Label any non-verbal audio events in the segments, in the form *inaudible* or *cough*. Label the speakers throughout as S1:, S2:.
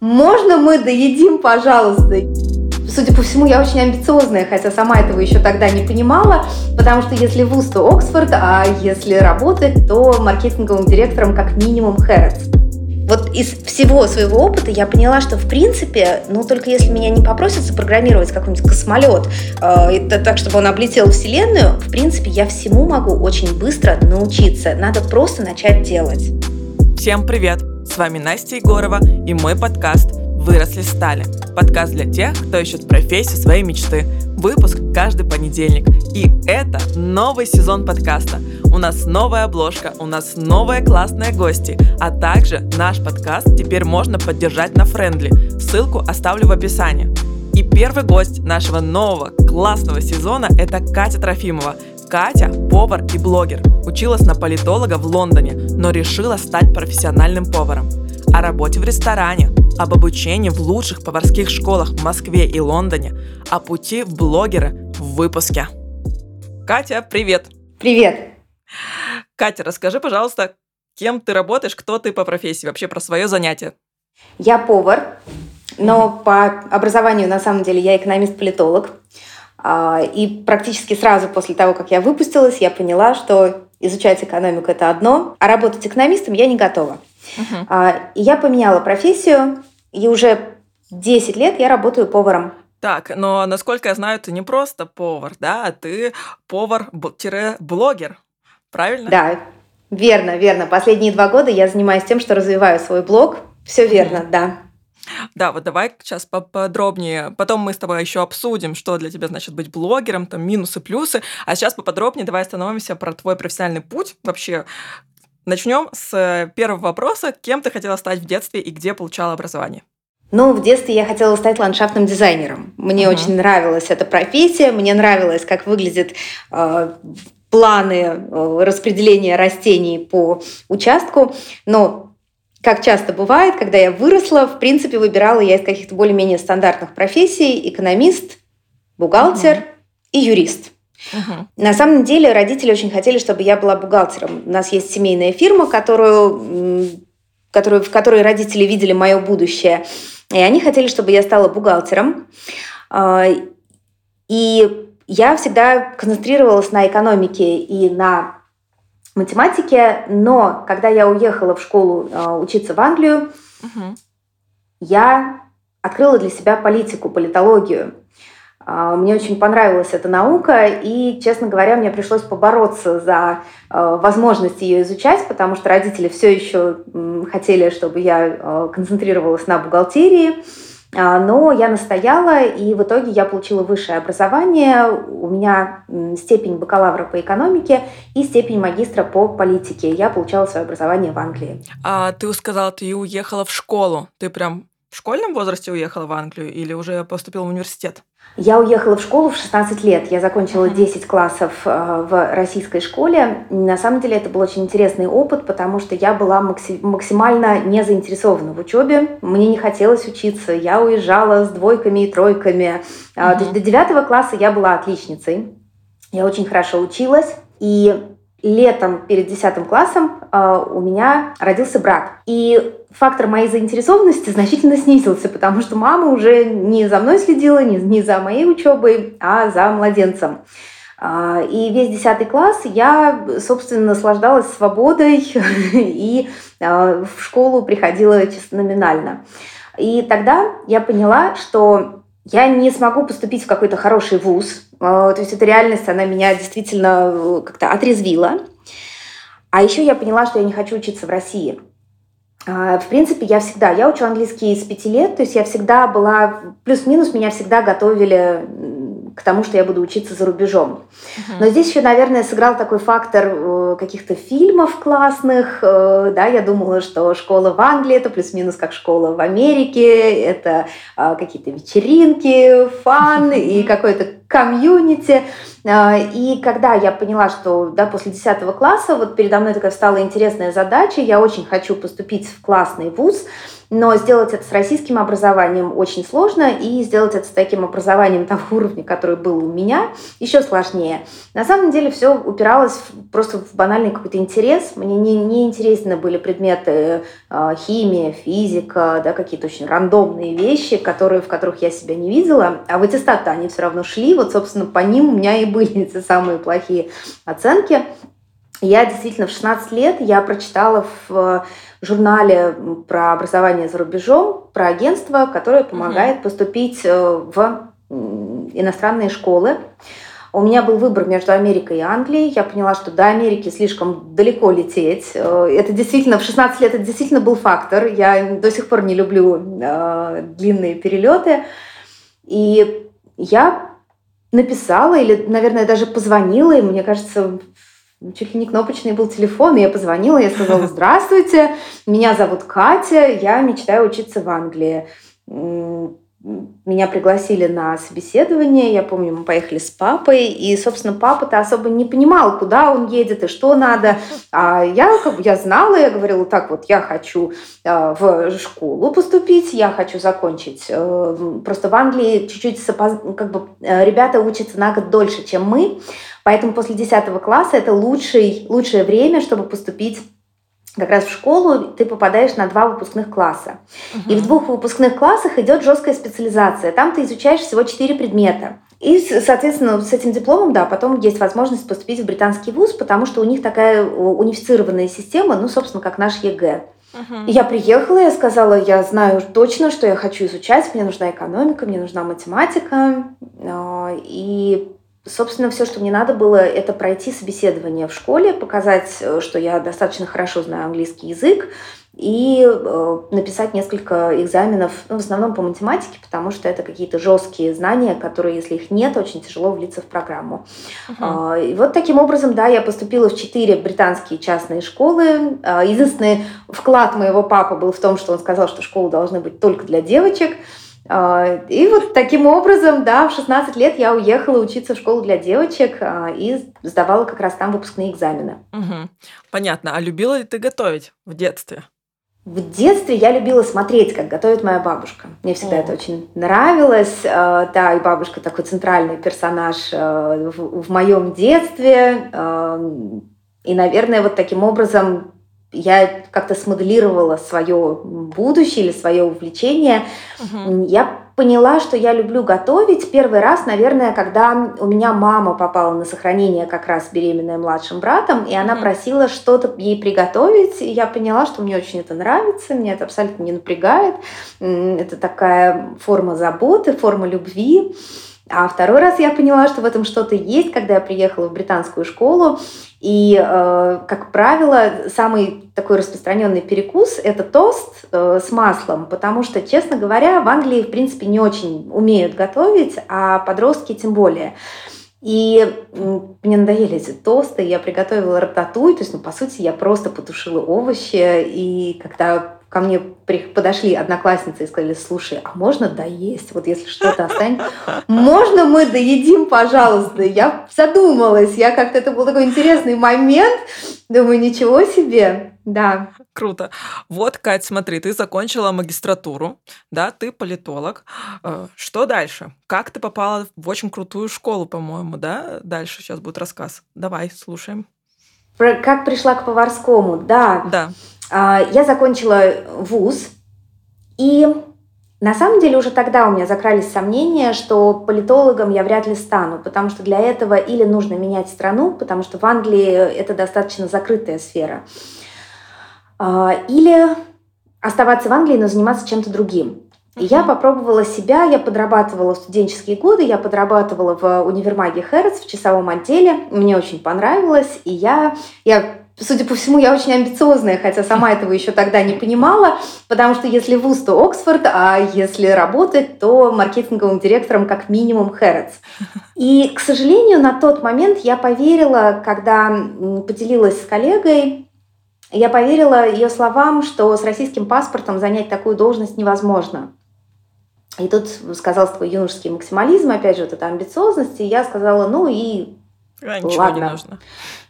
S1: можно мы доедим, пожалуйста? Судя по всему, я очень амбициозная, хотя сама этого еще тогда не понимала, потому что если вуз, то Оксфорд, а если работать, то маркетинговым директором как минимум Хэрротс. Вот из всего своего опыта я поняла, что в принципе, ну только если меня не попросят запрограммировать какой-нибудь космолет, э, так, чтобы он облетел Вселенную, в принципе, я всему могу очень быстро научиться. Надо просто начать делать.
S2: Всем привет! С вами Настя Егорова и мой подкаст «Выросли стали». Подкаст для тех, кто ищет профессию своей мечты. Выпуск каждый понедельник. И это новый сезон подкаста. У нас новая обложка, у нас новые классные гости, а также наш подкаст теперь можно поддержать на Френдли. Ссылку оставлю в описании. И первый гость нашего нового классного сезона – это Катя Трофимова. Катя – повар и блогер. Училась на политолога в Лондоне, но решила стать профессиональным поваром. О работе в ресторане, об обучении в лучших поварских школах в Москве и Лондоне, о пути в блогеры в выпуске. Катя, привет!
S1: Привет!
S2: Катя, расскажи, пожалуйста, кем ты работаешь, кто ты по профессии, вообще про свое занятие.
S1: Я повар, но по образованию на самом деле я экономист-политолог. А, и практически сразу после того, как я выпустилась, я поняла, что изучать экономику – это одно, а работать экономистом я не готова. Uh-huh. И я поменяла профессию, и уже 10 лет я работаю поваром.
S2: Так, но насколько я знаю, ты не просто повар, да, а ты повар-блогер правильно?
S1: Да, верно, верно. Последние два года я занимаюсь тем, что развиваю свой блог. Все верно, mm-hmm. да.
S2: Да, вот давай сейчас поподробнее. Потом мы с тобой еще обсудим, что для тебя значит быть блогером, там минусы, плюсы. А сейчас поподробнее давай остановимся про твой профессиональный путь. Вообще, начнем с первого вопроса. Кем ты хотела стать в детстве и где получала образование?
S1: Ну, в детстве я хотела стать ландшафтным дизайнером. Мне uh-huh. очень нравилась эта профессия, мне нравилось, как выглядит э, планы э, распределения растений по участку, но как часто бывает, когда я выросла, в принципе, выбирала я из каких-то более-менее стандартных профессий экономист, бухгалтер угу. и юрист. Угу. На самом деле родители очень хотели, чтобы я была бухгалтером. У нас есть семейная фирма, которую, которую, в которой родители видели мое будущее. И они хотели, чтобы я стала бухгалтером. А, и я всегда концентрировалась на экономике и на математике, но когда я уехала в школу э, учиться в Англию, угу. я открыла для себя политику, политологию. Э, мне очень понравилась эта наука, и, честно говоря, мне пришлось побороться за э, возможность ее изучать, потому что родители все еще хотели, чтобы я концентрировалась на бухгалтерии. А, но я настояла, и в итоге я получила высшее образование. У меня степень бакалавра по экономике и степень магистра по политике. Я получала свое образование в Англии.
S2: А ты сказала, ты уехала в школу. Ты прям в школьном возрасте уехала в Англию или уже поступила в университет?
S1: Я уехала в школу в 16 лет. Я закончила 10 классов э, в российской школе. На самом деле это был очень интересный опыт, потому что я была максимально не заинтересована в учебе. Мне не хотелось учиться. Я уезжала с двойками и тройками. Mm-hmm. То есть до 9 класса я была отличницей. Я очень хорошо училась. И летом перед 10 классом э, у меня родился брат. И фактор моей заинтересованности значительно снизился, потому что мама уже не за мной следила, не, не за моей учебой, а за младенцем. А, и весь 10 класс я, собственно, наслаждалась свободой *laughs* и а, в школу приходила чисто номинально. И тогда я поняла, что я не смогу поступить в какой-то хороший вуз. А, то есть эта реальность, она меня действительно э, как-то отрезвила. А еще я поняла, что я не хочу учиться в России. А, в принципе, я всегда, я учу английский с пяти лет, то есть я всегда была, плюс-минус меня всегда готовили к тому, что я буду учиться за рубежом. Uh-huh. Но здесь еще, наверное, сыграл такой фактор э, каких-то фильмов классных. Э, да, я думала, что школа в Англии это плюс-минус как школа в Америке, это э, какие-то вечеринки, фан uh-huh. *laughs* и какой-то комьюнити. И когда я поняла, что да, после 10 класса вот передо мной такая стала интересная задача, я очень хочу поступить в классный вуз, но сделать это с российским образованием очень сложно, и сделать это с таким образованием того *laughs* уровня, который был у меня, еще сложнее. На самом деле все упиралось просто в банальный какой-то интерес. Мне не, не интересны были предметы э, химия, физика, да, какие-то очень рандомные вещи, которые, в которых я себя не видела, а в аттестат они все равно шли, вот, собственно, по ним у меня и были эти самые плохие оценки. Я действительно в 16 лет я прочитала в журнале про образование за рубежом, про агентство, которое помогает поступить э, в иностранные школы. У меня был выбор между Америкой и Англией. Я поняла, что до Америки слишком далеко лететь. Э, это действительно, в 16 лет это действительно был фактор. Я до сих пор не люблю э, длинные перелеты. И я написала или, наверное, даже позвонила, и мне кажется, чуть ли не кнопочный был телефон, и я позвонила, я сказала, *laughs* здравствуйте, меня зовут Катя, я мечтаю учиться в Англии. Меня пригласили на собеседование, я помню, мы поехали с папой, и, собственно, папа-то особо не понимал, куда он едет и что надо. А я, как я знала, я говорила, так вот, я хочу э, в школу поступить, я хочу закончить. Э, просто в Англии чуть-чуть, как бы, э, ребята учатся на год дольше, чем мы, Поэтому после 10 класса это лучший, лучшее время, чтобы поступить как раз в школу ты попадаешь на два выпускных класса. Угу. И в двух выпускных классах идет жесткая специализация. Там ты изучаешь всего четыре предмета. И, соответственно, с этим дипломом, да, потом есть возможность поступить в британский вуз, потому что у них такая унифицированная система, ну, собственно, как наш ЕГЭ. Uh-huh. Я приехала, я сказала, я знаю точно, что я хочу изучать, мне нужна экономика, мне нужна математика. А, и Собственно, все, что мне надо было, это пройти собеседование в школе, показать, э, что я достаточно хорошо знаю английский язык, и э, написать несколько экзаменов, ну, в основном по математике, потому что это какие-то жесткие знания, которые, если их нет, очень тяжело влиться в программу. Uh-huh. Э, и вот таким образом, да, я поступила в четыре британские частные школы. Э, единственный вклад моего папы был в том, что он сказал, что школы должны быть только для девочек. А, и вот таким образом, да, в 16 лет я уехала учиться в школу для девочек а, и сдавала как раз там выпускные экзамены.
S2: Угу. Понятно. А любила ли ты готовить в детстве?
S1: В детстве я любила смотреть, как готовит моя бабушка. Мне всегда О. это очень нравилось. А, да, и бабушка такой центральный персонаж в, в моем детстве. И, наверное, вот таким образом я как-то смоделировала свое будущее или свое увлечение. Угу. Я поняла, что я люблю готовить первый раз, наверное, когда у меня мама попала на сохранение как раз беременная младшим братом, и она угу. просила что-то ей приготовить, и я поняла, что мне очень это нравится, мне это абсолютно не напрягает. Это такая форма заботы, форма любви. А второй раз я поняла, что в этом что-то есть, когда я приехала в британскую школу. И, э, как правило, самый такой распространенный перекус – это тост э, с маслом, потому что, честно говоря, в Англии, в принципе, не очень умеют готовить, а подростки тем более. И мне надоели эти тосты, я приготовила рататуй, то есть, ну, по сути, я просто потушила овощи, и когда ко мне подошли одноклассницы и сказали, слушай, а можно доесть? Вот если что-то останется, можно мы доедим, пожалуйста? Я задумалась, я как-то, это был такой интересный момент, думаю, ничего себе, да.
S2: Круто. Вот, Кать, смотри, ты закончила магистратуру, да, ты политолог. Э, что дальше? Как ты попала в очень крутую школу, по-моему, да? Дальше сейчас будет рассказ. Давай, слушаем.
S1: Про как пришла к поварскому, да.
S2: Да.
S1: А, я закончила вуз, и на самом деле уже тогда у меня закрались сомнения, что политологом я вряд ли стану, потому что для этого или нужно менять страну, потому что в Англии это достаточно закрытая сфера, а, или оставаться в Англии, но заниматься чем-то другим. И я попробовала себя, я подрабатывала в студенческие годы, я подрабатывала в универмаге Хэрротс в часовом отделе, мне очень понравилось, и я, я судя по всему, я очень амбициозная, хотя сама этого еще тогда не понимала, потому что если вуз, то Оксфорд, а если работать, то маркетинговым директором как минимум Хэрротс. И, к сожалению, на тот момент я поверила, когда поделилась с коллегой, я поверила ее словам, что с российским паспортом занять такую должность невозможно. И тут сказал твой юношеский максимализм, опять же, вот эта амбициозность, и я сказала, ну и
S2: А, ничего Ладно. не нужно.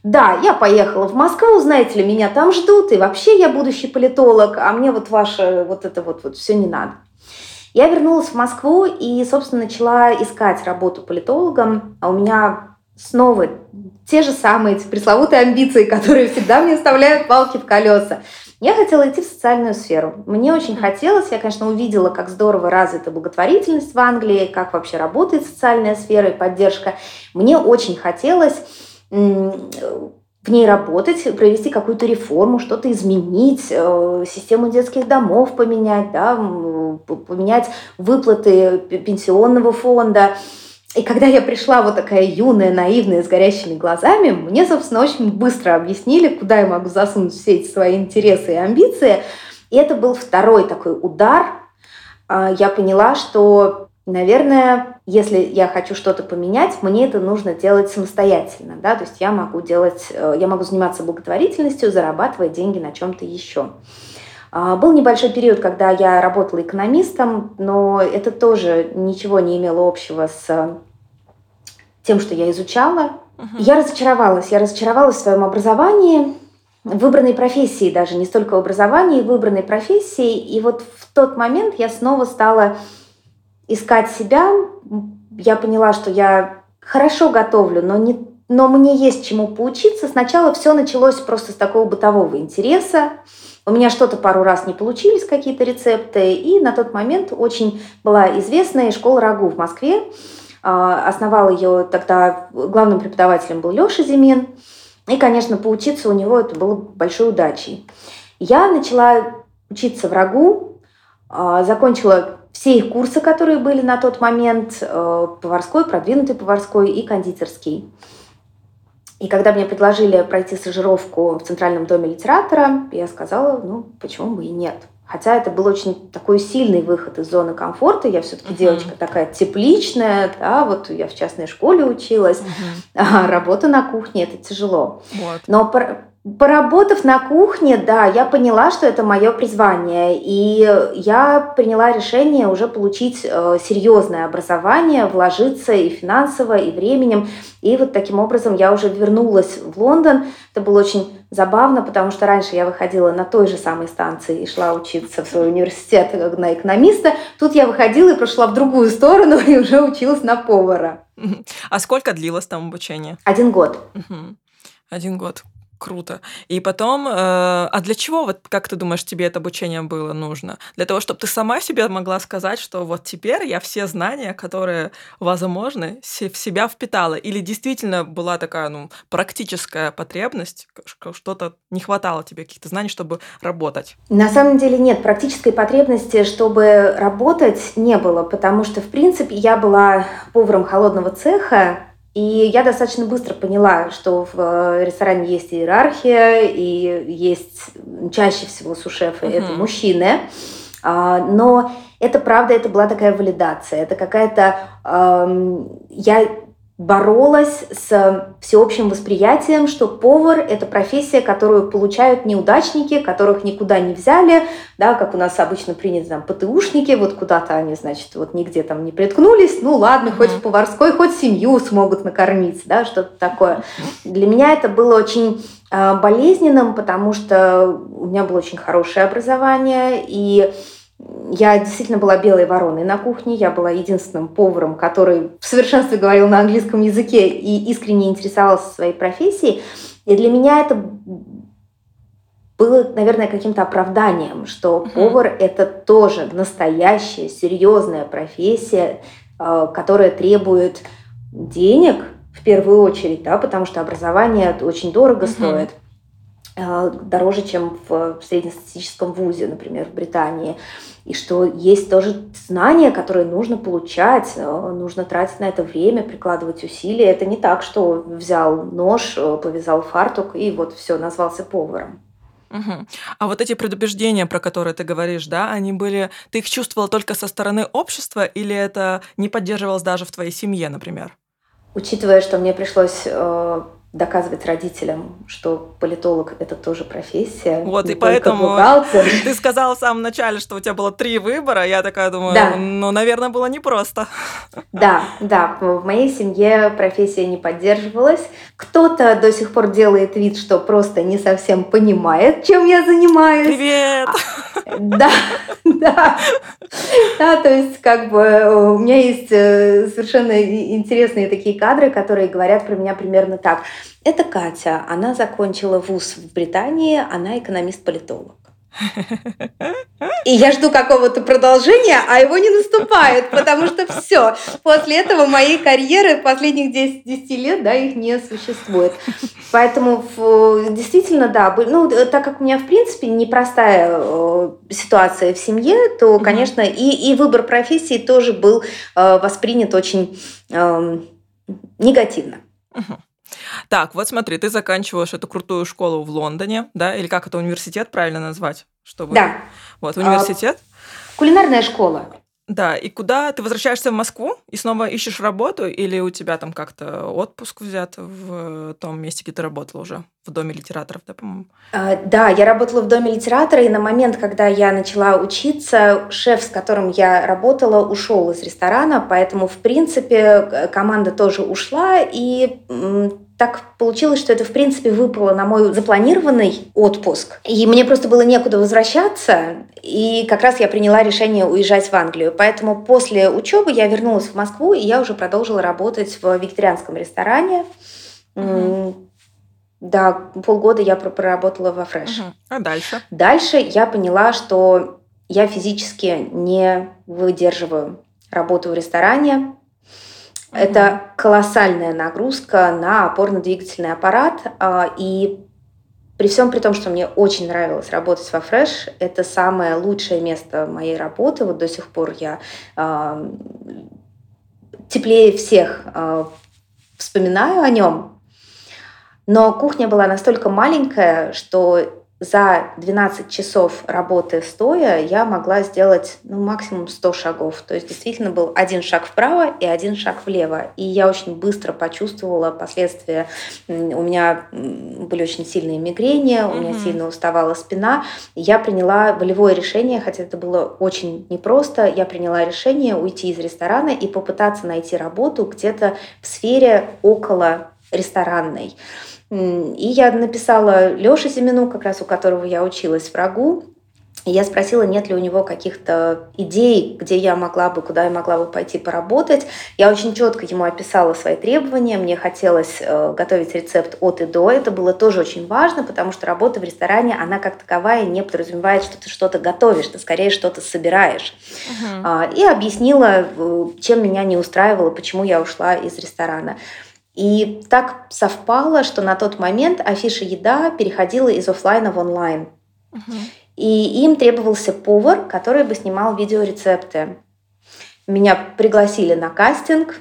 S1: Да, я поехала в Москву, знаете ли, меня там ждут, и вообще я будущий политолог, а мне вот ваше вот это вот, вот все не надо. Я вернулась в Москву и, собственно, начала искать работу политологом. А у меня снова те же самые эти пресловутые амбиции, которые всегда мне вставляют палки в колеса. Я хотела идти в социальную сферу. Мне очень хотелось, я, конечно, увидела, как здорово развита благотворительность в Англии, как вообще работает социальная сфера и поддержка. Мне очень хотелось в ней работать, провести какую-то реформу, что-то изменить, э, систему детских домов поменять, да, поменять выплаты пенсионного фонда. И когда я пришла вот такая юная, наивная, с горящими глазами, мне, собственно, очень быстро объяснили, куда я могу засунуть все эти свои интересы и амбиции. И это был второй такой удар. А, я поняла, что, наверное, если я хочу что-то поменять, мне это нужно делать самостоятельно. Да? То есть я могу, делать, э, я могу заниматься благотворительностью, зарабатывая деньги на чем-то еще. А, был небольшой период, когда я работала экономистом, но это тоже ничего не имело общего с тем, что я изучала. Uh-huh. Я разочаровалась. Я разочаровалась в своем образовании, в выбранной профессии даже, не столько в образовании, в выбранной профессии. И вот в тот момент я снова стала искать себя. Я поняла, что я хорошо готовлю, но не но мне есть чему поучиться. Сначала все началось просто с такого бытового интереса. У меня что-то пару раз не получились, какие-то рецепты. И на тот момент очень была известная школа Рагу в Москве. А, основал ее тогда, главным преподавателем был Леша Зимин. И, конечно, поучиться у него это было большой удачей. Я начала учиться в РАГУ, а, закончила все их курсы, которые были на тот момент, э, поварской, продвинутый поварской и кондитерский. И когда мне предложили пройти стажировку в Центральном доме литератора, я сказала, ну, почему бы и нет. Хотя это был очень такой сильный выход из зоны комфорта. Я все-таки uh-huh. девочка такая тепличная, да, вот я в частной школе училась, uh-huh. а работа на кухне это тяжело. Вот. Но Поработав на кухне, да, я поняла, что это мое призвание, и я приняла решение уже получить э, серьезное образование, вложиться и финансово, и временем. И вот таким образом я уже вернулась в Лондон. Это было очень забавно, потому что раньше я выходила на той же самой станции и шла учиться в свой университет на экономиста. Тут я выходила и прошла в другую сторону и уже училась на повара.
S2: А сколько длилось там обучение?
S1: Один год.
S2: Один год. Круто. И потом, э, а для чего, вот как ты думаешь, тебе это обучение было нужно? Для того, чтобы ты сама себе могла сказать, что вот теперь я все знания, которые возможны, в себя впитала? Или действительно была такая, ну, практическая потребность, что-то не хватало тебе каких-то знаний, чтобы работать?
S1: На самом деле нет, практической потребности, чтобы работать, не было, потому что, в принципе, я была поваром холодного цеха, и я достаточно быстро поняла, что в э, ресторане есть иерархия, и есть чаще всего сушефы uh-huh. это мужчины. А, но это правда, это была такая валидация, это какая-то... Я боролась с всеобщим восприятием, что повар – это профессия, которую получают неудачники, которых никуда не взяли, да, как у нас обычно принято, там, ПТУшники, вот куда-то они, значит, вот нигде там не приткнулись, ну ладно, хоть в поварской, хоть семью смогут накормить, да, что-то такое. Для меня это было очень э, болезненным, потому что у меня было очень хорошее образование, и я действительно была белой вороной на кухне, я была единственным поваром, который в совершенстве говорил на английском языке и искренне интересовался своей профессией. И для меня это было, наверное, каким-то оправданием, что uh-huh. повар это тоже настоящая, серьезная профессия, э, которая требует денег в первую очередь, да, потому что образование очень дорого uh-huh. стоит дороже, чем в среднестатистическом вузе, например, в Британии и что есть тоже знания, которые нужно получать, э, нужно тратить на это время, прикладывать усилия. Это не так, что взял нож, э, повязал фартук и вот все, назвался поваром.
S2: Угу. А вот эти предубеждения, про которые ты говоришь, да, они были, ты их чувствовала только со стороны общества или это не поддерживалось даже в твоей семье, например?
S1: Учитывая, что мне пришлось э, доказывать родителям, что политолог это тоже профессия.
S2: Вот, и поэтому бухгалтер. *laughs* ты сказала в самом начале, что у тебя было три выбора. Я такая думаю, да. ну, наверное, было непросто.
S1: Да, да, в моей семье профессия не поддерживалась. Кто-то до сих пор делает вид, что просто не совсем понимает, чем я занимаюсь.
S2: Привет!
S1: А, да, *laughs* да. Да, то есть как бы у меня есть э, совершенно интересные такие кадры, которые говорят про меня примерно так – это Катя. Она закончила вуз в Британии, она экономист-политолог. И я жду какого-то продолжения, а его не наступает, потому что все. После этого моей карьеры последних 10, 10 лет, да, их не существует. Поэтому действительно, да, ну, так как у меня, в принципе, непростая э, ситуация в семье, то, конечно, и, и выбор профессии тоже был э, воспринят очень э, негативно.
S2: Так, вот смотри, ты заканчиваешь эту крутую школу в Лондоне, да, или как это университет правильно назвать?
S1: Чтобы... Да.
S2: Вот, университет.
S1: А, кулинарная школа.
S2: Да, и куда ты возвращаешься в Москву и снова ищешь работу, или у тебя там как-то отпуск взят в том месте, где ты работала уже, в Доме литераторов, да, по-моему?
S1: А, да, я работала в Доме литератора, и на момент, когда я начала учиться, шеф, с которым я работала, ушел из ресторана, поэтому, в принципе, команда тоже ушла, и так получилось, что это, в принципе, выпало на мой запланированный отпуск. И мне просто было некуда возвращаться. И как раз я приняла решение уезжать в Англию. Поэтому после учебы я вернулась в Москву, и я уже продолжила работать в вегетарианском ресторане. Mm-hmm. Да, полгода я проработала во фреш.
S2: Угу. А дальше?
S1: Дальше я поняла, что я физически не выдерживаю работу в ресторане. Это колоссальная нагрузка на опорно-двигательный аппарат. А, и при всем при том, что мне очень нравилось работать во Fresh, это самое лучшее место моей работы. Вот до сих пор я э, теплее всех э, вспоминаю о нем. Но кухня была настолько маленькая, что за 12 часов работы стоя я могла сделать ну, максимум 100 шагов. То есть действительно был один шаг вправо и один шаг влево. И я очень быстро почувствовала последствия. У меня были очень сильные мигрени, у меня сильно уставала спина. Я приняла волевое решение, хотя это было очень непросто. Я приняла решение уйти из ресторана и попытаться найти работу где-то в сфере около ресторанной. И я написала Лёше Семену, как раз у которого я училась в РАГУ, и я спросила, нет ли у него каких-то идей, где я могла бы, куда я могла бы пойти поработать. Я очень четко ему описала свои требования. Мне хотелось э, готовить рецепт от и до. Это было тоже очень важно, потому что работа в ресторане, она как таковая не подразумевает, что ты что-то готовишь, ты скорее что-то собираешь. Uh-huh. И объяснила, э, чем меня не устраивало, почему я ушла из ресторана. И так совпало, что на тот момент афиша еда переходила из офлайна в онлайн. Угу. И им требовался повар, который бы снимал видеорецепты. Меня пригласили на кастинг,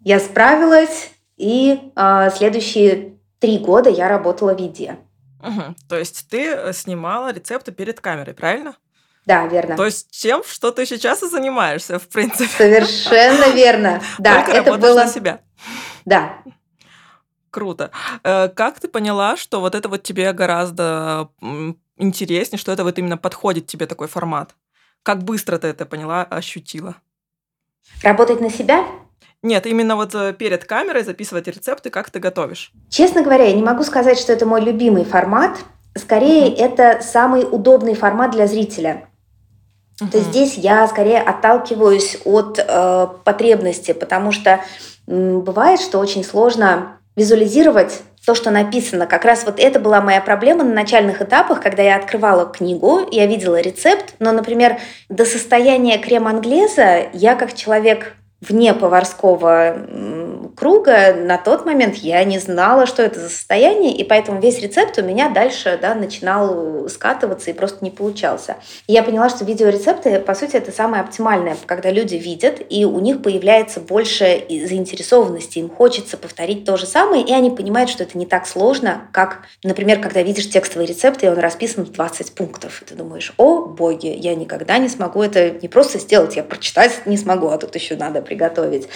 S1: я справилась, и э, следующие три года я работала в еде.
S2: Угу. То есть ты э, снимала рецепты перед камерой, правильно?
S1: Да, верно.
S2: То есть чем, что ты сейчас и занимаешься, в принципе.
S1: Совершенно верно. *laughs* Да,
S2: Только это было на себя.
S1: Да.
S2: Круто. Э, как ты поняла, что вот это вот тебе гораздо интереснее, что это вот именно подходит тебе такой формат? Как быстро ты это поняла, ощутила?
S1: Работать на себя?
S2: Нет, именно вот э, перед камерой записывать рецепты, как ты готовишь.
S1: Честно говоря, я не могу сказать, что это мой любимый формат. Скорее, uh-huh. это самый удобный формат для зрителя. Uh-huh. То есть здесь я скорее отталкиваюсь от э, потребности, потому что бывает, что очень сложно визуализировать то, что написано. Как раз вот это была моя проблема на начальных этапах, когда я открывала книгу, я видела рецепт, но, например, до состояния крем-англеза я как человек вне поварского круга, на тот момент я не знала, что это за состояние, и поэтому весь рецепт у меня дальше да, начинал скатываться и просто не получался. И я поняла, что видеорецепты, по сути, это самое оптимальное, когда люди видят, и у них появляется больше заинтересованности, им хочется повторить то же самое, и они понимают, что это не так сложно, как, например, когда видишь текстовый рецепт, и он расписан в 20 пунктов, и ты думаешь, о, боги, я никогда не смогу это не просто сделать, я прочитать не смогу, а тут еще надо приготовить.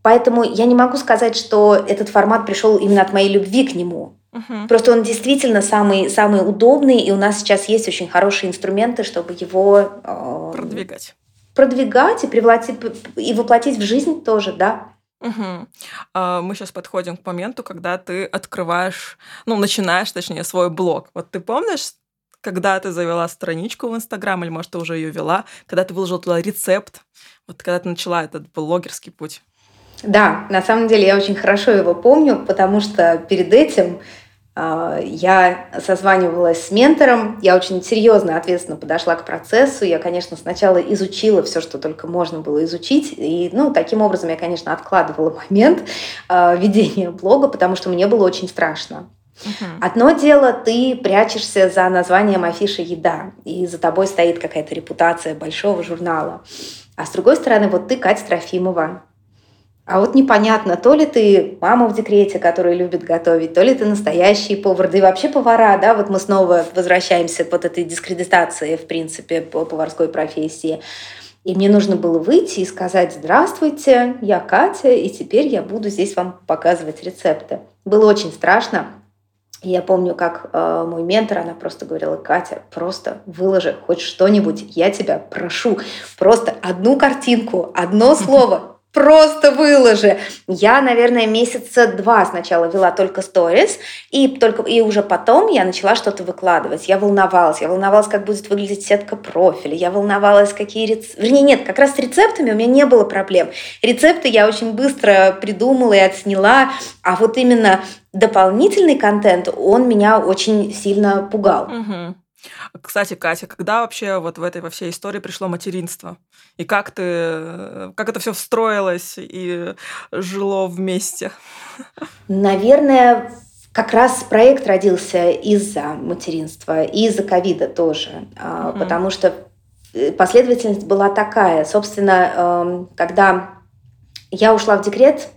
S1: Поэтому я не могу сказать, что этот формат пришел именно от моей любви к нему. Угу. Просто он действительно самый, самый удобный, и у нас сейчас есть очень хорошие инструменты, чтобы его
S2: э, продвигать.
S1: Продвигать и, привлати, и воплотить в жизнь тоже, да.
S2: Угу. Мы сейчас подходим к моменту, когда ты открываешь, ну, начинаешь, точнее, свой блог. Вот ты помнишь, когда ты завела страничку в Инстаграм, или, может, ты уже ее вела, когда ты выложила туда рецепт, вот когда ты начала этот блогерский путь?
S1: Да, на самом деле я очень хорошо его помню, потому что перед этим э, я созванивалась с ментором, я очень серьезно, ответственно подошла к процессу. Я, конечно, сначала изучила все, что только можно было изучить. И, ну, таким образом я, конечно, откладывала *laughs* момент э, ведения блога, потому что мне было очень страшно. Uh-huh. Одно дело, ты прячешься за названием афиши «Еда», и за тобой стоит какая-то репутация большого журнала. А с другой стороны, вот ты Катя Трофимова, а вот непонятно, то ли ты мама в декрете, которая любит готовить, то ли ты настоящий повар, да и вообще повара, да, вот мы снова возвращаемся к вот этой дискредитации, в принципе, по поварской профессии. И мне нужно было выйти и сказать «Здравствуйте, я Катя, и теперь я буду здесь вам показывать рецепты». Было очень страшно. Я помню, как э, мой ментор, она просто говорила, Катя, просто выложи хоть что-нибудь, я тебя прошу, просто одну картинку, одно слово, просто выложи. Я, наверное, месяца два сначала вела только сторис, и, только, и уже потом я начала что-то выкладывать. Я волновалась. Я волновалась, как будет выглядеть сетка профиля. Я волновалась, какие рецепты... Вернее, нет, как раз с рецептами у меня не было проблем. Рецепты я очень быстро придумала и отсняла, а вот именно дополнительный контент, он меня очень сильно пугал.
S2: Угу. Кстати, Катя, когда вообще вот в этой во всей истории пришло материнство? И как ты, как это все встроилось и жило вместе?
S1: Наверное, как раз проект родился из-за материнства и из-за ковида тоже, mm потому что э, последовательность была такая. Собственно, эм, когда я ушла в декрет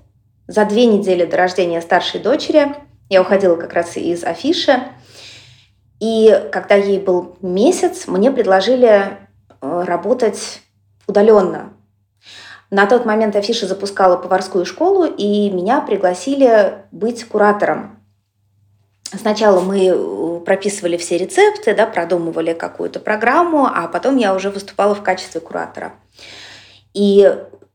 S1: за две недели до рождения старшей дочери, я уходила как раз из афиши, и когда ей был месяц, мне предложили э, работать удаленно. На тот момент Афиша запускала поварскую школу, и меня пригласили быть куратором. Сначала мы э, прописывали все рецепты, да, продумывали какую-то программу, а потом я уже выступала в качестве куратора. И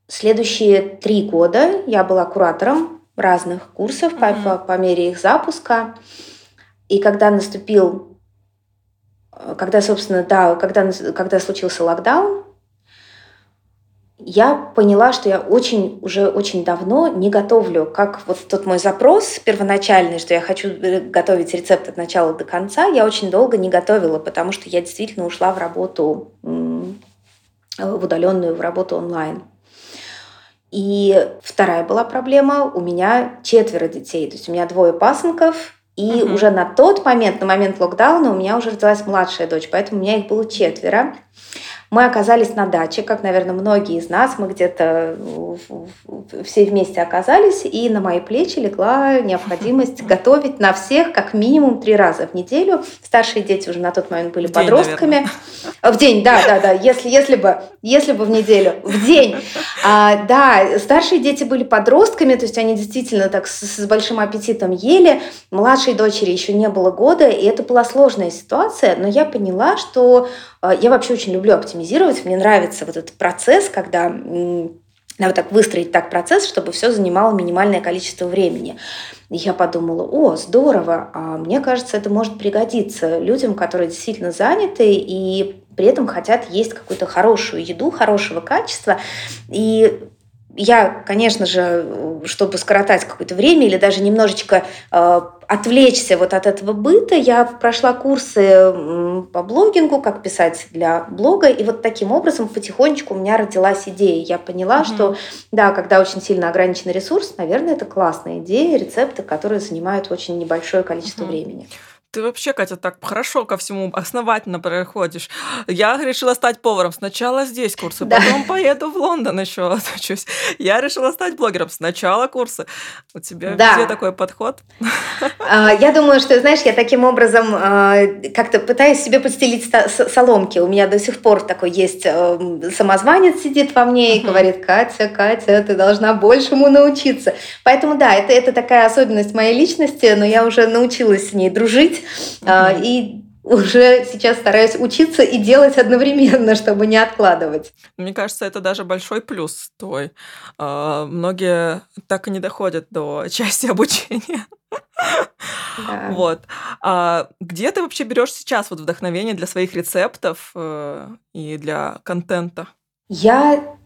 S1: следующие три года я была куратором разных курсов mm-hmm. по, по, по мере их запуска. И когда наступил когда, собственно, да, когда, когда случился локдаун, я поняла, что я очень, уже очень давно не готовлю, как вот тот мой запрос первоначальный, что я хочу э, готовить рецепт от начала до конца, я очень долго не готовила, потому что я действительно ушла в работу, в удаленную, в работу онлайн. И вторая была проблема, у меня четверо детей, то есть у меня двое пасынков, и угу. уже на тот момент, на момент локдауна, у меня уже родилась младшая дочь, поэтому у меня их было четверо. Мы оказались на даче, как, наверное, многие из нас, мы где-то все вместе оказались, и на мои плечи легла необходимость *laughs* готовить на всех как минимум три раза в неделю. Старшие дети уже на тот момент были в подростками. День, в день, да, да, да, если, если, бы, если бы в неделю, в день. А, да, старшие дети были подростками, то есть они действительно так с, с большим аппетитом ели. Младшей дочери еще не было года, и это была сложная ситуация, но я поняла, что я вообще очень люблю оптимизировать. Мне нравится вот этот процесс, когда надо так выстроить так процесс, чтобы все занимало минимальное количество времени. Я подумала, о, здорово, а мне кажется, это может пригодиться людям, которые действительно заняты и при этом хотят есть какую-то хорошую еду, хорошего качества. И я, конечно же, чтобы скоротать какое-то время или даже немножечко э, отвлечься вот от этого быта, я прошла курсы по блогингу, как писать для блога, и вот таким образом потихонечку у меня родилась идея. Я поняла, mm-hmm. что да, когда очень сильно ограниченный ресурс, наверное, это классная идея, рецепты, которые занимают очень небольшое количество mm-hmm. времени.
S2: Ты вообще, Катя, так хорошо ко всему основательно проходишь. Я решила стать поваром. Сначала здесь курсы, да. потом поеду в Лондон еще отучусь. *laughs* Я решила стать блогером. Сначала курсы. У тебя да. где такой подход?
S1: А, я думаю, что, знаешь, я таким образом а, как-то пытаюсь себе подстелить соломки. У меня до сих пор такой есть э, самозванец сидит во мне и говорит, Катя, Катя, ты должна большему научиться. Поэтому да, это, это такая особенность моей личности, но я уже научилась с ней дружить. Mm-hmm. И уже сейчас стараюсь учиться и делать одновременно, чтобы не откладывать.
S2: Мне кажется, это даже большой плюс твой. А, многие так и не доходят до *laughs* части обучения. Да. Вот. А где ты вообще берешь сейчас вот вдохновение для своих рецептов э, и для контента?
S1: Я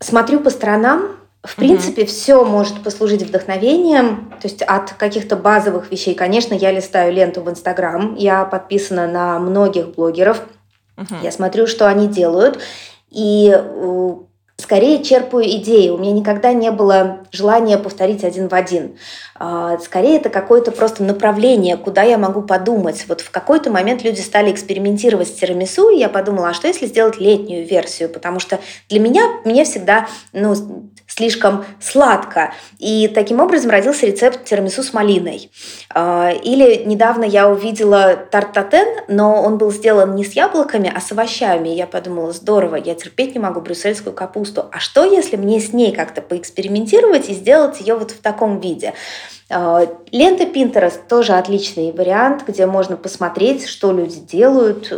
S1: смотрю по сторонам, в принципе, угу. все может послужить вдохновением, то есть от каких-то базовых вещей. Конечно, я листаю ленту в Инстаграм, я подписана на многих блогеров, угу. я смотрю, что они делают, и э, скорее черпаю идеи. У меня никогда не было желания повторить один в один. А, скорее это какое-то просто направление, куда я могу подумать. Вот в какой-то момент люди стали экспериментировать с тирамису, и я подумала, а что если сделать летнюю версию? Потому что для меня, мне всегда ну, слишком сладко. И таким образом родился рецепт тирамису с малиной. А, или недавно я увидела тарт-татен, но он был сделан не с яблоками, а с овощами. Я подумала, здорово, я терпеть не могу брюссельскую капусту. А что, если мне с ней как-то поэкспериментировать и сделать ее вот в таком виде? А, лента Pinterest тоже отличный вариант, где можно посмотреть, что люди делают,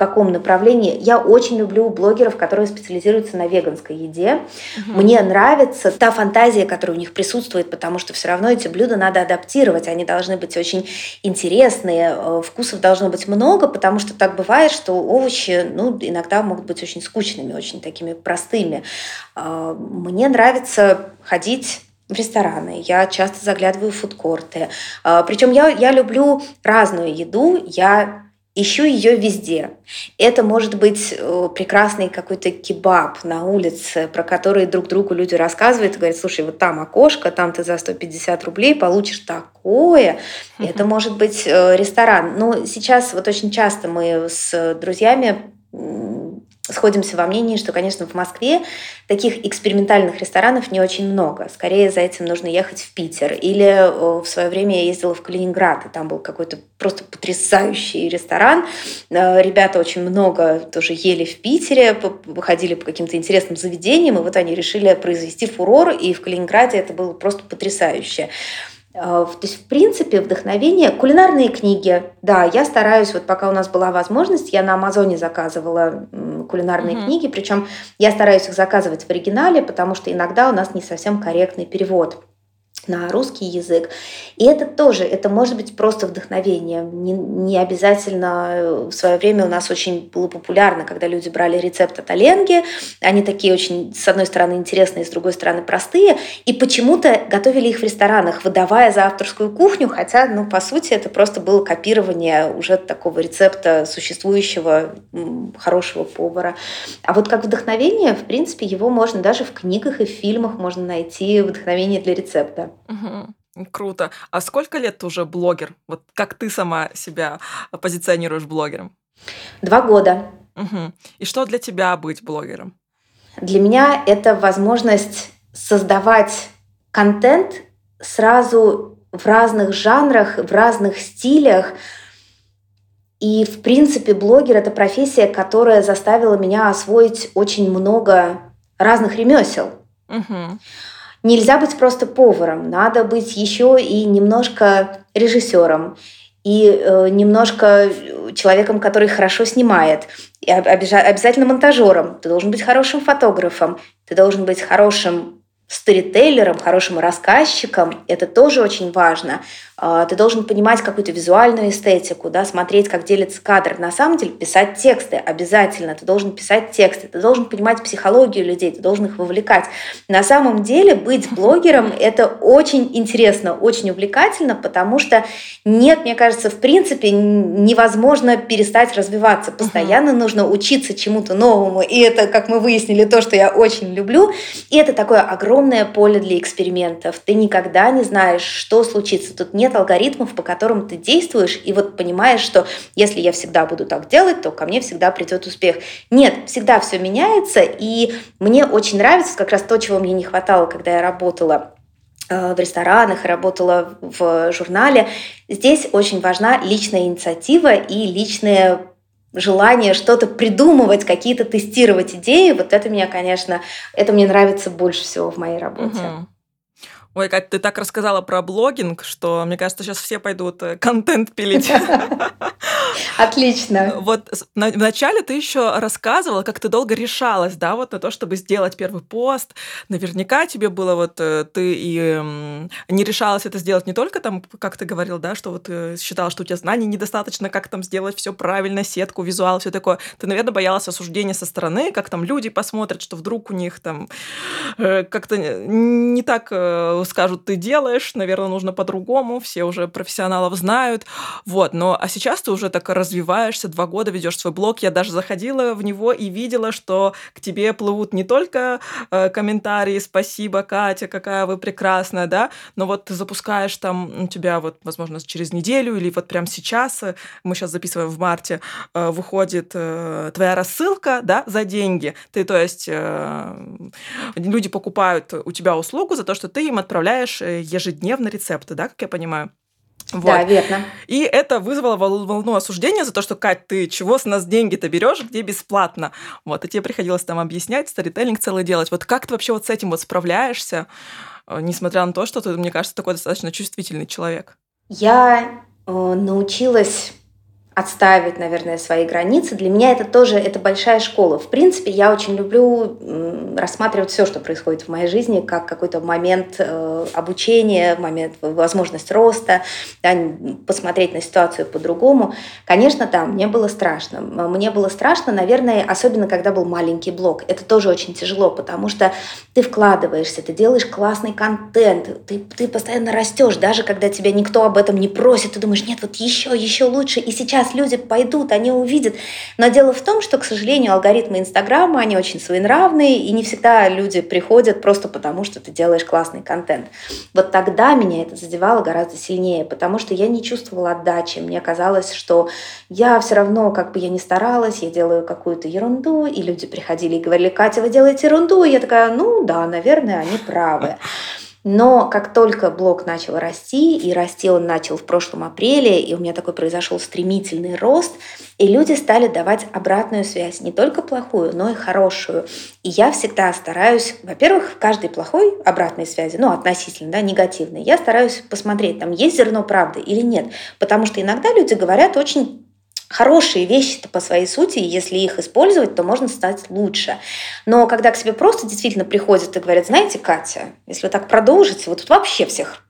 S1: каком направлении. Я очень люблю блогеров, которые специализируются на веганской еде. Угу. Мне нравится та фантазия, которая у них присутствует, потому что все равно эти блюда надо адаптировать. Они должны быть очень интересные, э, вкусов должно быть много, потому что так бывает, что овощи ну, иногда могут быть очень скучными, очень такими простыми. А, мне нравится ходить в рестораны, я часто заглядываю в фудкорты. А, Причем я, я люблю разную еду, я ищу ее везде. Это может быть э, прекрасный какой-то кебаб на улице, про который друг другу люди рассказывают и говорят, слушай, вот там окошко, там ты за 150 рублей получишь такое. Это может быть э, ресторан. Ну, сейчас вот очень часто мы с друзьями сходимся во мнении, что, конечно, в Москве таких экспериментальных ресторанов не очень много. Скорее за этим нужно ехать в Питер. Или э, в свое время я ездила в Калининград, и там был какой-то просто потрясающий ресторан. Э, ребята очень много тоже ели в Питере, ходили по каким-то интересным заведениям, и вот они решили произвести фурор, и в Калининграде это было просто потрясающе. А, то есть, в принципе, вдохновение. Кулинарные книги. Да, я стараюсь, вот пока у нас была возможность, я на Амазоне заказывала кулинарные mm-hmm. книги, причем я стараюсь их заказывать в оригинале, потому что иногда у нас не совсем корректный перевод на русский язык. И это тоже, это может быть просто вдохновение. Не, не обязательно э, в свое время у нас очень было популярно, когда люди брали рецепт от Оленги. Они такие очень, с одной стороны, интересные, с другой стороны, простые. И почему-то готовили их в ресторанах, выдавая за авторскую кухню, хотя, ну, по сути, это просто было копирование уже такого рецепта существующего хорошего повара. А вот как вдохновение, в принципе, его можно даже в книгах и в фильмах можно найти вдохновение для рецепта.
S2: Угу. Круто. А сколько лет ты уже блогер? Вот как ты сама себя позиционируешь блогером?
S1: Два года.
S2: Угу. И что для тебя быть блогером?
S1: Для меня это возможность создавать контент сразу в разных жанрах, в разных стилях. И, в принципе, блогер — это профессия, которая заставила меня освоить очень много разных ремесел. Угу. Нельзя быть просто поваром, надо быть еще и немножко режиссером, и э, немножко человеком, который хорошо снимает, и обязательно монтажером. Ты должен быть хорошим фотографом, ты должен быть хорошим сторителлером, хорошим рассказчиком. Это тоже очень важно. А, ты должен понимать какую-то визуальную эстетику, да, смотреть, как делится кадр. На самом деле писать тексты обязательно. Ты должен писать тексты, ты должен понимать психологию людей, ты должен их вовлекать. На самом деле быть *laughs* блогером – это очень интересно, очень увлекательно, потому что нет, мне кажется, в принципе невозможно перестать развиваться. Постоянно uh-huh. нужно учиться чему-то новому. И это, как мы выяснили, то, что я очень люблю. И это такое огромное поле для экспериментов. Ты никогда не знаешь, что случится. Тут нет нет алгоритмов, по которым ты действуешь, и вот понимаешь, что если я всегда буду так делать, то ко мне всегда придет успех. Нет, всегда все меняется, и мне очень нравится как раз то, чего мне не хватало, когда я работала э, в ресторанах, работала в журнале. Здесь очень важна личная инициатива и личное желание что-то придумывать, какие-то тестировать идеи. Вот это меня, конечно, это мне нравится больше всего в моей работе. Угу.
S2: Ой, Кать, ты так рассказала про блогинг, что, мне кажется, сейчас все пойдут э, контент пилить. *laughs*
S1: Отлично.
S2: Вот вначале ты еще рассказывала, как ты долго решалась, да, вот на то, чтобы сделать первый пост. Наверняка тебе было вот, э, ты и не решалась это сделать не только там, как ты говорил, да, что вот э, считала, что у тебя знаний недостаточно, как там сделать все правильно, сетку, визуал, все такое. Ты, наверное, боялась осуждения со стороны, как там люди посмотрят, что вдруг у них там как-то не так скажут, ты делаешь, наверное, нужно по-другому, все уже профессионалов знают. Вот, но а сейчас ты уже так развиваешься, два года ведешь свой блог. Я даже заходила в него и видела, что к тебе плывут не только э, комментарии «Спасибо, Катя, какая вы прекрасная», да, но вот ты запускаешь там, у тебя вот, возможно, через неделю или вот прямо сейчас, э, мы сейчас записываем в марте, э, выходит э, твоя рассылка, да, за деньги. Ты, то есть, э, люди покупают у тебя услугу за то, что ты им отправляешь э, ежедневно рецепты, да, как я понимаю?
S1: Вот. Да, верно.
S2: И это вызвало волну осуждения за то, что, Кать, ты чего с нас деньги-то берешь, где бесплатно? Вот, и тебе приходилось там объяснять, старителлинг целый делать. Вот как ты вообще вот с этим вот справляешься, э, несмотря на то, что ты, мне кажется, такой достаточно чувствительный человек?
S1: Я э, научилась отставить, наверное, свои границы. Для меня это тоже это большая школа. В принципе, я очень люблю рассматривать все, что происходит в моей жизни, как какой-то момент э, обучения, момент возможность роста, да, посмотреть на ситуацию по-другому. Конечно, да, мне было страшно. Мне было страшно, наверное, особенно когда был маленький блог. Это тоже очень тяжело, потому что ты вкладываешься, ты делаешь классный контент, ты, ты постоянно растешь, даже когда тебя никто об этом не просит, ты думаешь, нет, вот еще, еще лучше. И сейчас люди пойдут, они увидят. Но дело в том, что, к сожалению, алгоритмы Инстаграма, они очень своенравные, и не всегда люди приходят просто потому, что ты делаешь классный контент. Вот тогда меня это задевало гораздо сильнее, потому что я не чувствовала отдачи. Мне казалось, что я все равно, как бы я ни старалась, я делаю какую-то ерунду, и люди приходили и говорили, Катя, вы делаете ерунду, и я такая, ну да, наверное, они правы. Но как только блог начал расти, и расти он начал в прошлом апреле, и у меня такой произошел стремительный рост, и люди стали давать обратную связь, не только плохую, но и хорошую. И я всегда стараюсь, во-первых, в каждой плохой обратной связи, ну, относительно, да, негативной, я стараюсь посмотреть, там есть зерно правды или нет. Потому что иногда люди говорят очень хорошие вещи-то по своей сути, если их использовать, то можно стать лучше. Но когда к себе просто действительно приходят и говорят, знаете, Катя, если вы так продолжите, вот тут вообще всех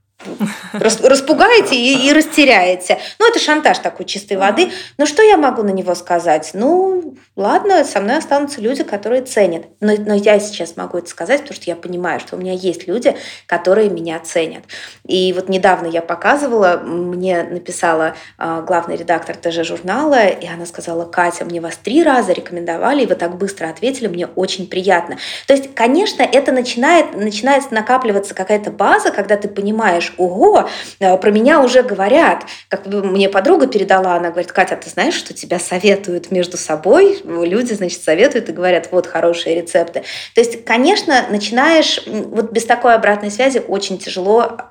S1: распугаете и, и растеряете. Ну, это шантаж такой чистой воды. Но что я могу на него сказать? Ну, ладно, со мной останутся люди, которые ценят. Но, но я сейчас могу это сказать, потому что я понимаю, что у меня есть люди, которые меня ценят. И вот недавно я показывала, мне написала э, главный редактор ТЖ журнала, и она сказала, Катя, мне вас три раза рекомендовали, и вы так быстро ответили, мне очень приятно. То есть, конечно, это начинает, начинает накапливаться какая-то база, когда ты понимаешь, думаешь, ого, э, про меня уже говорят. Как мне подруга передала, она говорит, Катя, ты знаешь, что тебя советуют между собой? Люди, значит, советуют и говорят, вот хорошие рецепты. То есть, конечно, начинаешь, вот без такой обратной связи очень тяжело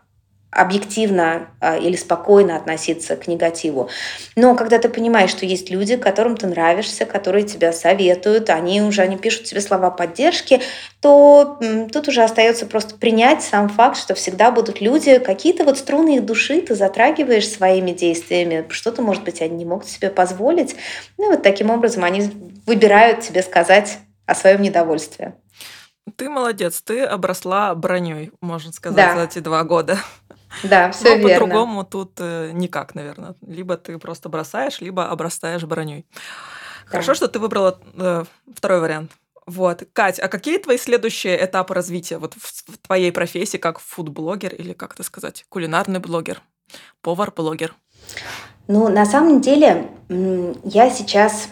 S1: объективно а, или спокойно относиться к негативу. Но когда ты понимаешь, что есть люди, которым ты нравишься, которые тебя советуют, они уже они пишут тебе слова поддержки, то тут уже остается просто принять сам факт, что всегда будут люди, какие-то вот струны их души ты затрагиваешь своими действиями, что-то, может быть, они не могут себе позволить. Ну и вот таким образом они выбирают тебе сказать о своем недовольстве.
S2: Ты молодец, ты обросла броней, можно сказать, да. за эти два года.
S1: Да, все
S2: Но верно. по-другому тут э, никак, наверное. Либо ты просто бросаешь, либо обрастаешь броней. Да. Хорошо, что ты выбрала э, второй вариант. Вот. Кать, а какие твои следующие этапы развития вот в, в твоей профессии как фуд-блогер или, как это сказать, кулинарный блогер, повар-блогер?
S1: Ну, на самом деле, я сейчас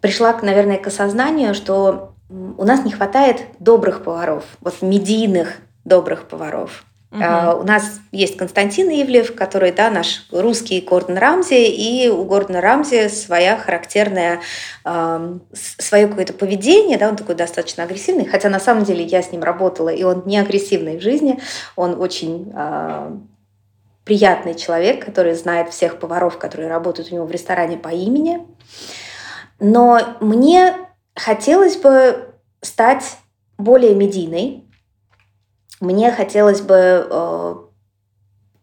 S1: пришла, наверное, к осознанию, что у нас не хватает добрых поваров, вот медийных добрых поваров. Угу. У нас есть Константин Ивлев, который, да, наш русский Гордон Рамзи, и у Гордона Рамзи своя характерная, свое какое-то поведение, да, он такой достаточно агрессивный, хотя на самом деле я с ним работала, и он не агрессивный в жизни, он очень приятный человек, который знает всех поваров, которые работают у него в ресторане по имени. Но мне хотелось бы стать более медийной, мне хотелось бы, э,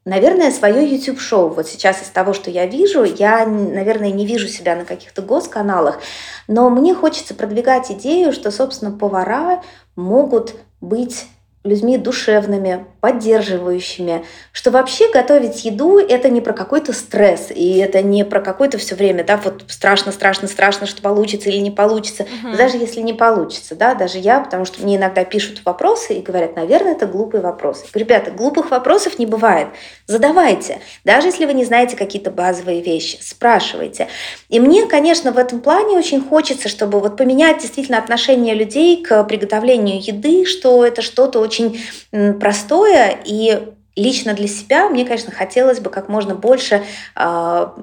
S1: наверное, свое YouTube-шоу. Вот сейчас из того, что я вижу, я, наверное, не вижу себя на каких-то госканалах, но мне хочется продвигать идею, что, собственно, повара могут быть людьми душевными, поддерживающими, что вообще готовить еду это не про какой-то стресс, и это не про какой-то все время, да, вот страшно, страшно, страшно, что получится или не получится, угу. даже если не получится, да, даже я, потому что мне иногда пишут вопросы и говорят, наверное, это глупый вопрос. Ребята, глупых вопросов не бывает, задавайте, даже если вы не знаете какие-то базовые вещи, спрашивайте. И мне, конечно, в этом плане очень хочется, чтобы вот поменять действительно отношение людей к приготовлению еды, что это что-то очень очень простое и лично для себя мне, конечно, хотелось бы как можно больше а,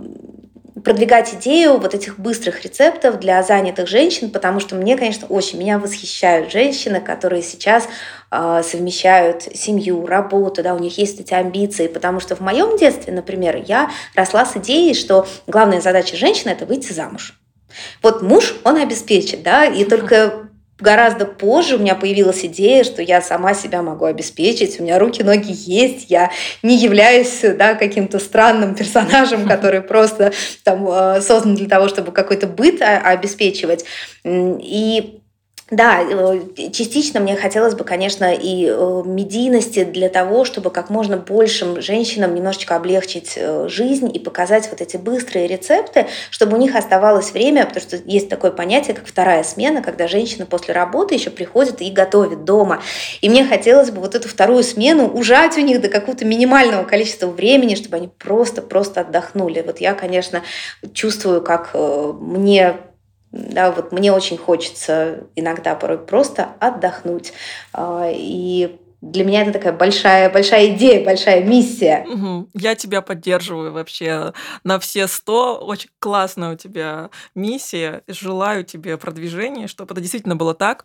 S1: продвигать идею вот этих быстрых рецептов для занятых женщин, потому что мне, конечно, очень меня восхищают женщины, которые сейчас э, совмещают семью, работу, да, у них есть эти амбиции, потому что в моем детстве, например, я росла с идеей, что главная задача женщины это выйти замуж. Вот муж, он обеспечит, да, и только гораздо позже у меня появилась идея, что я сама себя могу обеспечить, у меня руки, ноги есть, я не являюсь да, каким-то странным персонажем, который просто там, э, создан для того, чтобы какой-то быт а, обеспечивать. И да, э, частично мне хотелось бы, конечно, и э, медийности для того, чтобы как можно большим женщинам немножечко облегчить э, жизнь и показать вот эти быстрые рецепты, чтобы у них оставалось время, потому что есть такое понятие, как вторая смена, когда женщина после работы еще приходит и готовит дома. И мне хотелось бы вот эту вторую смену ужать у них до какого-то минимального количества времени, чтобы они просто-просто отдохнули. Вот я, конечно, чувствую, как мне да, вот мне очень хочется иногда порой просто отдохнуть. А, и для меня это такая большая, большая идея, большая миссия.
S2: Угу. Я тебя поддерживаю вообще на все сто. Очень классная у тебя миссия. Желаю тебе продвижения, чтобы это действительно было так.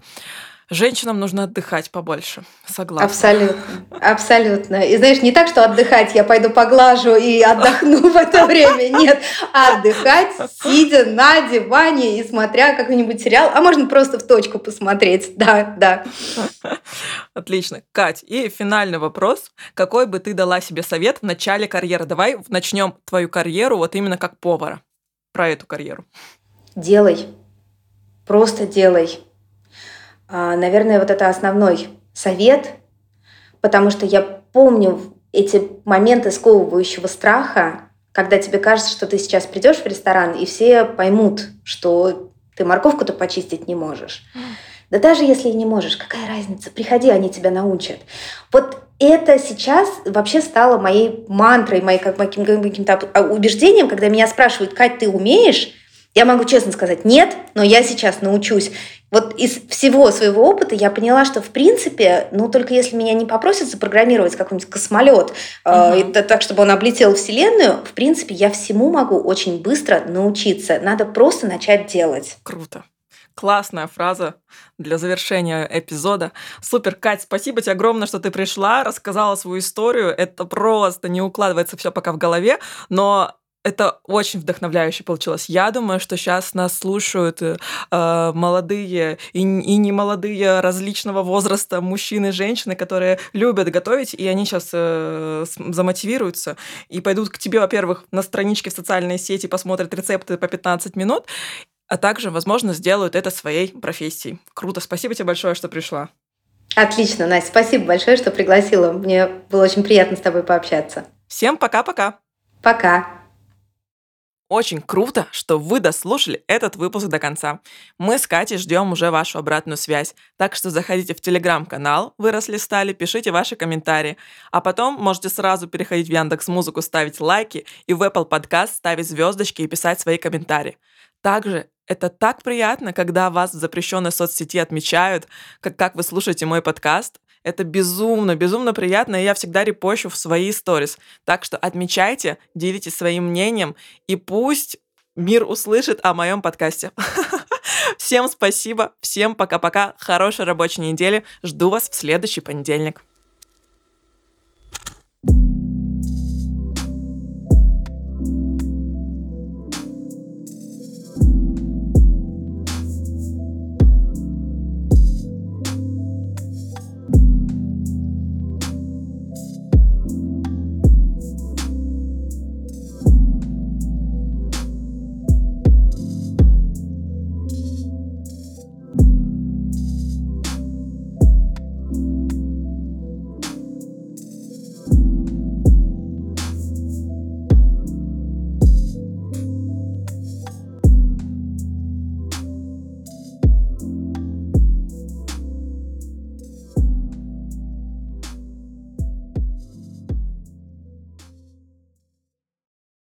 S2: Женщинам нужно отдыхать побольше. Согласна.
S1: Абсолютно. Абсолютно. И знаешь, не так, что отдыхать, я пойду поглажу и отдохну в это время. Нет, отдыхать, сидя на диване и смотря какой-нибудь сериал, а можно просто в точку посмотреть. Да, да.
S2: Отлично. Кать, и финальный вопрос. Какой бы ты дала себе совет в начале карьеры? Давай начнем твою карьеру вот именно как повара. Про эту карьеру.
S1: Делай. Просто делай наверное, вот это основной совет, потому что я помню эти моменты сковывающего страха, когда тебе кажется, что ты сейчас придешь в ресторан, и все поймут, что ты морковку-то почистить не можешь. Да даже если и не можешь, какая разница? Приходи, они тебя научат. Вот это сейчас вообще стало моей мантрой, моей как, каким-то убеждением, когда меня спрашивают, Кать, ты умеешь? Я могу честно сказать нет, но я сейчас научусь. Вот из всего своего опыта я поняла, что в принципе, ну только если меня не попросят запрограммировать какой-нибудь космолет, uh-huh. э, так, чтобы он облетел Вселенную, в принципе, я всему могу очень быстро научиться. Надо просто начать делать.
S2: Круто. Классная фраза для завершения эпизода. Супер, Кать, спасибо тебе огромное, что ты пришла, рассказала свою историю. Это просто не укладывается все пока в голове, но это очень вдохновляюще получилось. Я думаю, что сейчас нас слушают э, молодые и, и не молодые различного возраста мужчины и женщины, которые любят готовить, и они сейчас э, замотивируются и пойдут к тебе, во-первых, на страничке в социальной сети, посмотрят рецепты по 15 минут, а также, возможно, сделают это своей профессией. Круто, спасибо тебе большое, что пришла.
S1: Отлично, Настя, спасибо большое, что пригласила. Мне было очень приятно с тобой пообщаться.
S2: Всем пока-пока.
S1: Пока. -пока. пока.
S2: Очень круто, что вы дослушали этот выпуск до конца. Мы с Катей ждем уже вашу обратную связь, так что заходите в телеграм-канал «Выросли стали», пишите ваши комментарии, а потом можете сразу переходить в Яндекс Музыку, ставить лайки и в Apple Podcast ставить звездочки и писать свои комментарии. Также это так приятно, когда вас в запрещенной соцсети отмечают, как, как вы слушаете мой подкаст. Это безумно, безумно приятно, и я всегда репощу в свои сторис. Так что отмечайте, делитесь своим мнением, и пусть мир услышит о моем подкасте. *laughs* Всем спасибо, всем пока-пока, хорошей рабочей недели. Жду вас в следующий понедельник.